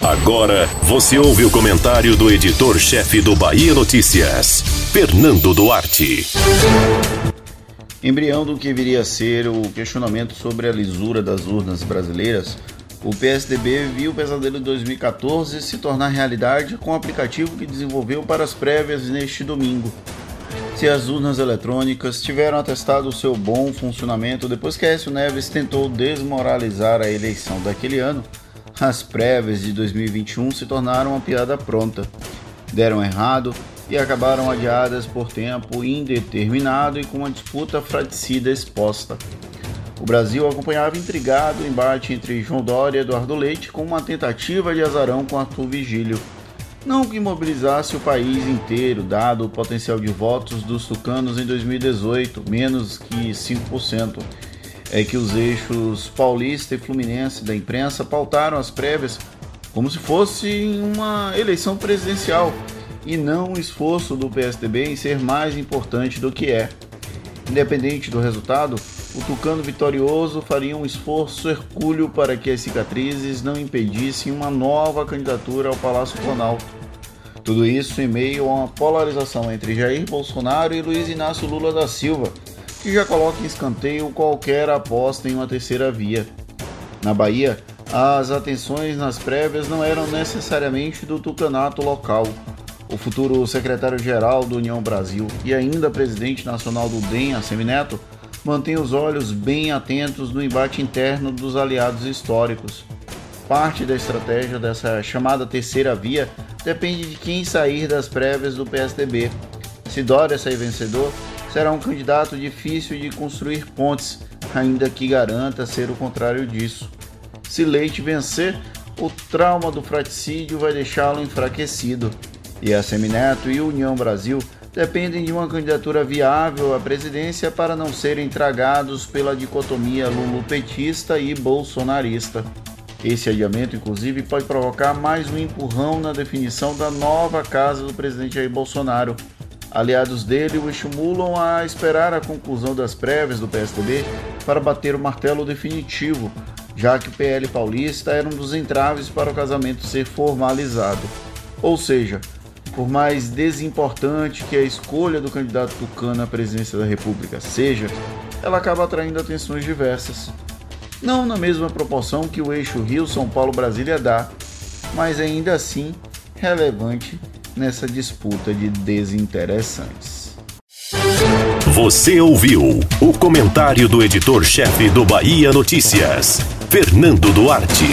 Agora você ouve o comentário do editor-chefe do Bahia Notícias, Fernando Duarte. Embrião do que viria a ser o questionamento sobre a lisura das urnas brasileiras, o PSDB viu o pesadelo de 2014 se tornar realidade com o aplicativo que desenvolveu para as prévias neste domingo. Se as urnas eletrônicas tiveram atestado o seu bom funcionamento depois que Écio Neves tentou desmoralizar a eleição daquele ano, as prévias de 2021 se tornaram uma piada pronta. Deram errado e acabaram adiadas por tempo indeterminado e com uma disputa fraticida exposta. O Brasil acompanhava intrigado o embate entre João Dória e Eduardo Leite com uma tentativa de azarão com Arthur Vigílio. Não que mobilizasse o país inteiro, dado o potencial de votos dos tucanos em 2018, menos que 5%. É que os eixos paulista e fluminense da imprensa pautaram as prévias como se fosse uma eleição presidencial e não o esforço do PSDB em ser mais importante do que é. Independente do resultado, o Tucano vitorioso faria um esforço hercúleo para que as cicatrizes não impedissem uma nova candidatura ao Palácio Planalto. Tudo isso em meio a uma polarização entre Jair Bolsonaro e Luiz Inácio Lula da Silva, que já coloca em escanteio qualquer aposta em uma terceira via. Na Bahia, as atenções nas prévias não eram necessariamente do tucanato local o futuro secretário-geral do União Brasil e ainda presidente nacional do DEM, Semineto, mantém os olhos bem atentos no embate interno dos aliados históricos. Parte da estratégia dessa chamada terceira via depende de quem sair das prévias do PSDB. Se Dória sair vencedor, será um candidato difícil de construir pontes, ainda que garanta ser o contrário disso. Se Leite vencer, o trauma do fraticídio vai deixá-lo enfraquecido e a Semineto e União Brasil dependem de uma candidatura viável à presidência para não serem tragados pela dicotomia lulupetista e bolsonarista. Esse adiamento, inclusive, pode provocar mais um empurrão na definição da nova casa do presidente Jair Bolsonaro. Aliados dele o estimulam a esperar a conclusão das prévias do PSDB para bater o martelo definitivo, já que o PL paulista era um dos entraves para o casamento ser formalizado. Ou seja, por mais desimportante que a escolha do candidato tucano à presidência da República seja, ela acaba atraindo atenções diversas. Não na mesma proporção que o eixo Rio-São Paulo-Brasília dá, mas ainda assim relevante nessa disputa de desinteressantes. Você ouviu o comentário do editor-chefe do Bahia Notícias, Fernando Duarte.